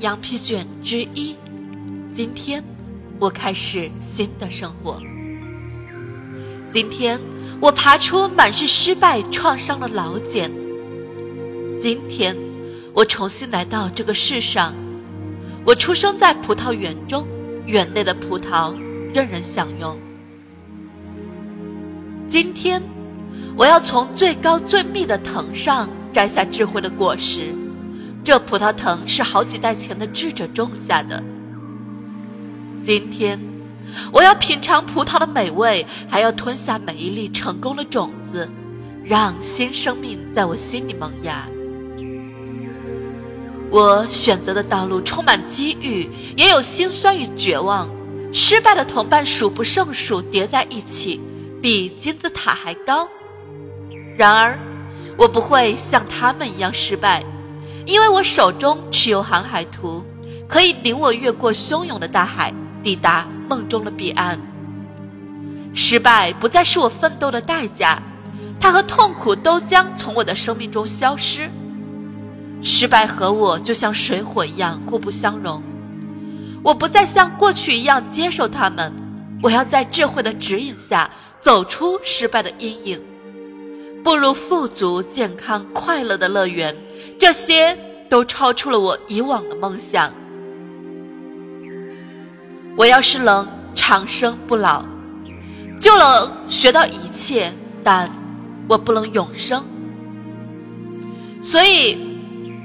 羊皮卷之一。今天，我开始新的生活。今天，我爬出满是失败创伤的老茧。今天，我重新来到这个世上。我出生在葡萄园中，园内的葡萄任人享用。今天，我要从最高最密的藤上摘下智慧的果实。这葡萄藤是好几代前的智者种下的。今天，我要品尝葡萄的美味，还要吞下每一粒成功的种子，让新生命在我心里萌芽。我选择的道路充满机遇，也有心酸与绝望。失败的同伴数不胜数，叠在一起。比金字塔还高，然而我不会像他们一样失败，因为我手中持有航海图，可以领我越过汹涌的大海，抵达梦中的彼岸。失败不再是我奋斗的代价，它和痛苦都将从我的生命中消失。失败和我就像水火一样互不相容，我不再像过去一样接受他们，我要在智慧的指引下。走出失败的阴影，步入富足、健康、快乐的乐园，这些都超出了我以往的梦想。我要是能长生不老，就能学到一切，但我不能永生。所以，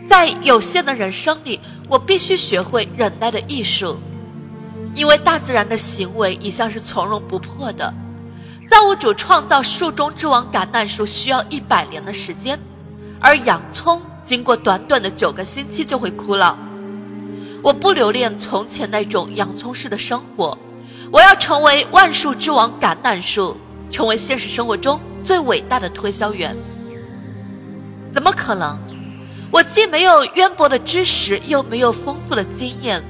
在有限的人生里，我必须学会忍耐的艺术，因为大自然的行为一向是从容不迫的。造物主创造树中之王橄榄树需要一百年的时间，而洋葱经过短短的九个星期就会枯老。我不留恋从前那种洋葱式的生活，我要成为万树之王橄榄树，成为现实生活中最伟大的推销员。怎么可能？我既没有渊博的知识，又没有丰富的经验，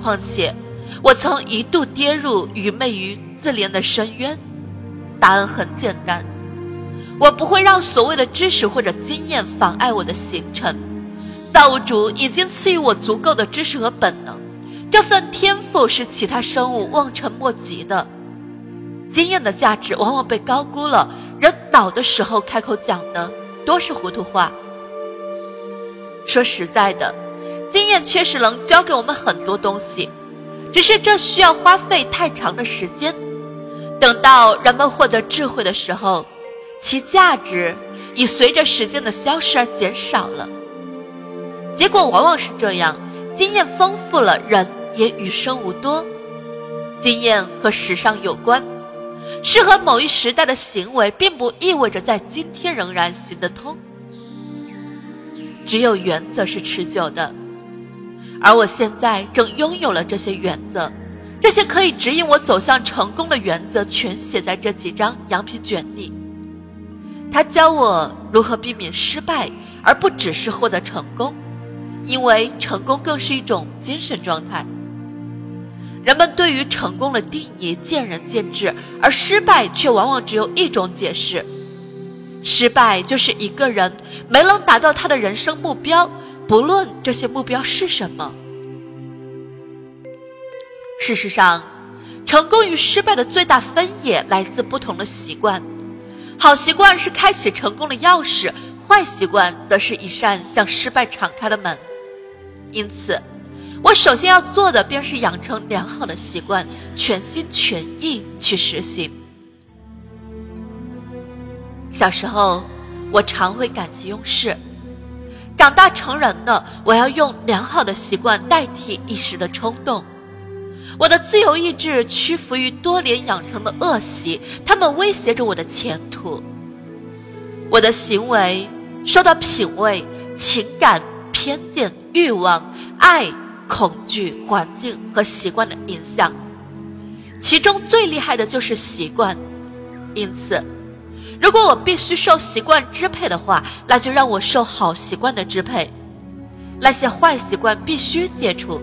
况且我曾一度跌入愚昧与自怜的深渊。答案很简单，我不会让所谓的知识或者经验妨碍我的行程。造物主已经赐予我足够的知识和本能，这份天赋是其他生物望尘莫及的。经验的价值往往被高估了，人倒的时候开口讲的多是糊涂话。说实在的，经验确实能教给我们很多东西，只是这需要花费太长的时间。等到人们获得智慧的时候，其价值已随着时间的消失而减少了。结果往往是这样：经验丰富了，人也与生无多。经验和时尚有关，适合某一时代的行为，并不意味着在今天仍然行得通。只有原则是持久的，而我现在正拥有了这些原则。这些可以指引我走向成功的原则，全写在这几张羊皮卷里。他教我如何避免失败，而不只是获得成功，因为成功更是一种精神状态。人们对于成功的定义见仁见智，而失败却往往只有一种解释：失败就是一个人没能达到他的人生目标，不论这些目标是什么。事实上，成功与失败的最大分野来自不同的习惯。好习惯是开启成功的钥匙，坏习惯则是一扇向失败敞开的门。因此，我首先要做的便是养成良好的习惯，全心全意去实行。小时候，我常会感情用事；长大成人了，我要用良好的习惯代替一时的冲动。我的自由意志屈服于多年养成的恶习，他们威胁着我的前途。我的行为受到品味、情感、偏见、欲望、爱、恐惧、环境和习惯的影响，其中最厉害的就是习惯。因此，如果我必须受习惯支配的话，那就让我受好习惯的支配，那些坏习惯必须戒除。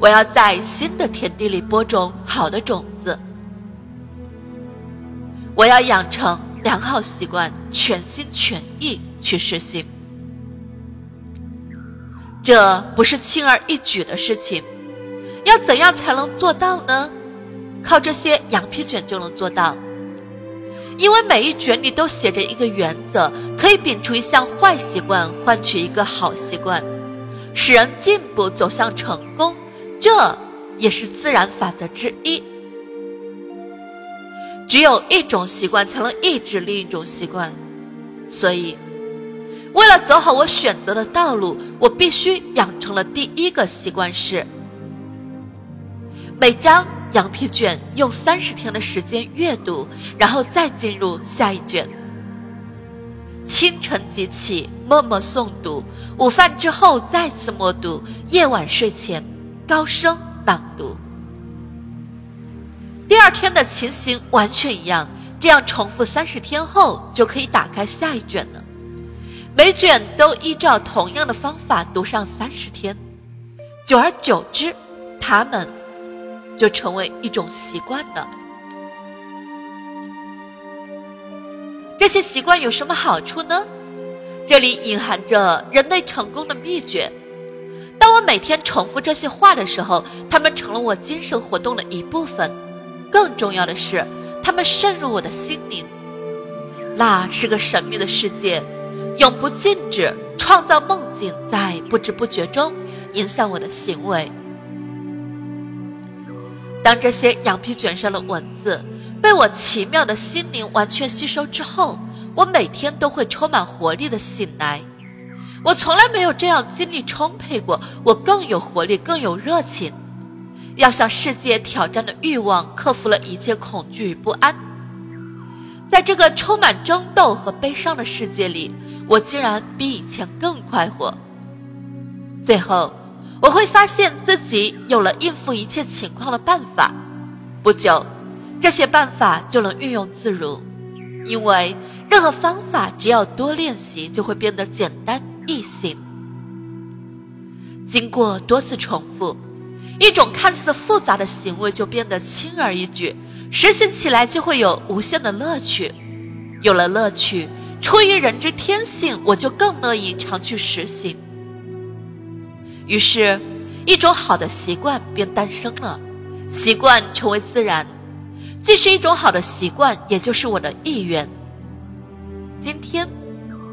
我要在新的田地里播种好的种子。我要养成良好习惯，全心全意去实行。这不是轻而易举的事情。要怎样才能做到呢？靠这些羊皮卷就能做到。因为每一卷里都写着一个原则，可以摒除一项坏习惯，换取一个好习惯，使人进步走向成功。这也是自然法则之一。只有一种习惯才能抑制另一种习惯，所以，为了走好我选择的道路，我必须养成了第一个习惯是：每张。羊皮卷用三十天的时间阅读，然后再进入下一卷。清晨即起，默默诵读；午饭之后再次默读；夜晚睡前高声朗读。第二天的情形完全一样，这样重复三十天后，就可以打开下一卷了。每卷都依照同样的方法读上三十天，久而久之，他们。就成为一种习惯了。这些习惯有什么好处呢？这里隐含着人类成功的秘诀。当我每天重复这些话的时候，它们成了我精神活动的一部分。更重要的是，它们渗入我的心灵。那是个神秘的世界，永不禁止，创造梦境，在不知不觉中影响我的行为。当这些羊皮卷上的文字被我奇妙的心灵完全吸收之后，我每天都会充满活力的醒来。我从来没有这样精力充沛过，我更有活力，更有热情，要向世界挑战的欲望克服了一切恐惧与不安。在这个充满争斗和悲伤的世界里，我竟然比以前更快活。最后。我会发现自己有了应付一切情况的办法，不久，这些办法就能运用自如，因为任何方法只要多练习就会变得简单异性。经过多次重复，一种看似复杂的行为就变得轻而易举，实行起来就会有无限的乐趣。有了乐趣，出于人之天性，我就更乐意常去实行。于是，一种好的习惯便诞生了，习惯成为自然，这是一种好的习惯，也就是我的意愿。今天，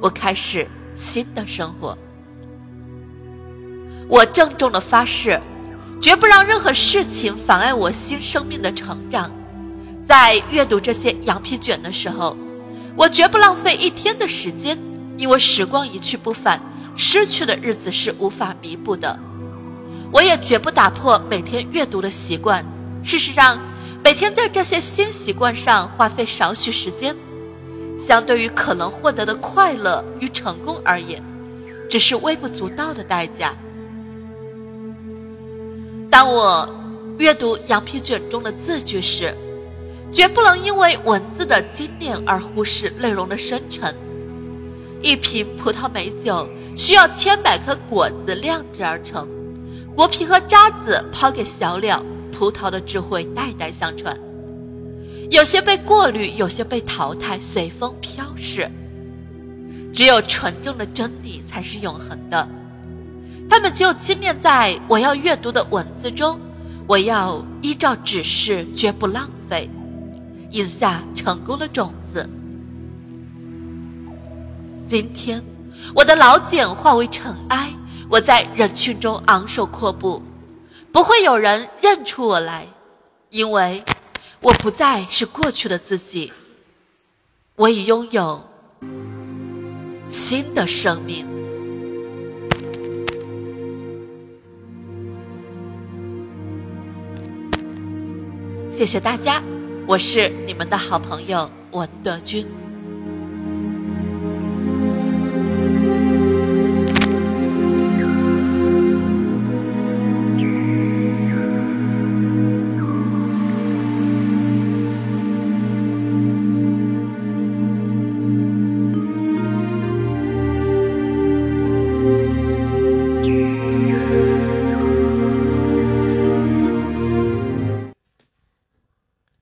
我开始新的生活。我郑重的发誓，绝不让任何事情妨碍我新生命的成长。在阅读这些羊皮卷的时候，我绝不浪费一天的时间，因为时光一去不返。失去的日子是无法弥补的，我也绝不打破每天阅读的习惯。事实上，每天在这些新习惯上花费少许时间，相对于可能获得的快乐与成功而言，只是微不足道的代价。当我阅读羊皮卷中的字句时，绝不能因为文字的精炼而忽视内容的深沉。一瓶葡萄美酒需要千百颗果子酿制而成，果皮和渣子抛给小鸟，葡萄的智慧代代相传。有些被过滤，有些被淘汰，随风飘逝。只有纯正的真理才是永恒的，它们就精炼在我要阅读的文字中。我要依照指示，绝不浪费，饮下成功的种子。今天，我的老茧化为尘埃，我在人群中昂首阔步，不会有人认出我来，因为我不再是过去的自己，我已拥有新的生命。谢谢大家，我是你们的好朋友文德军。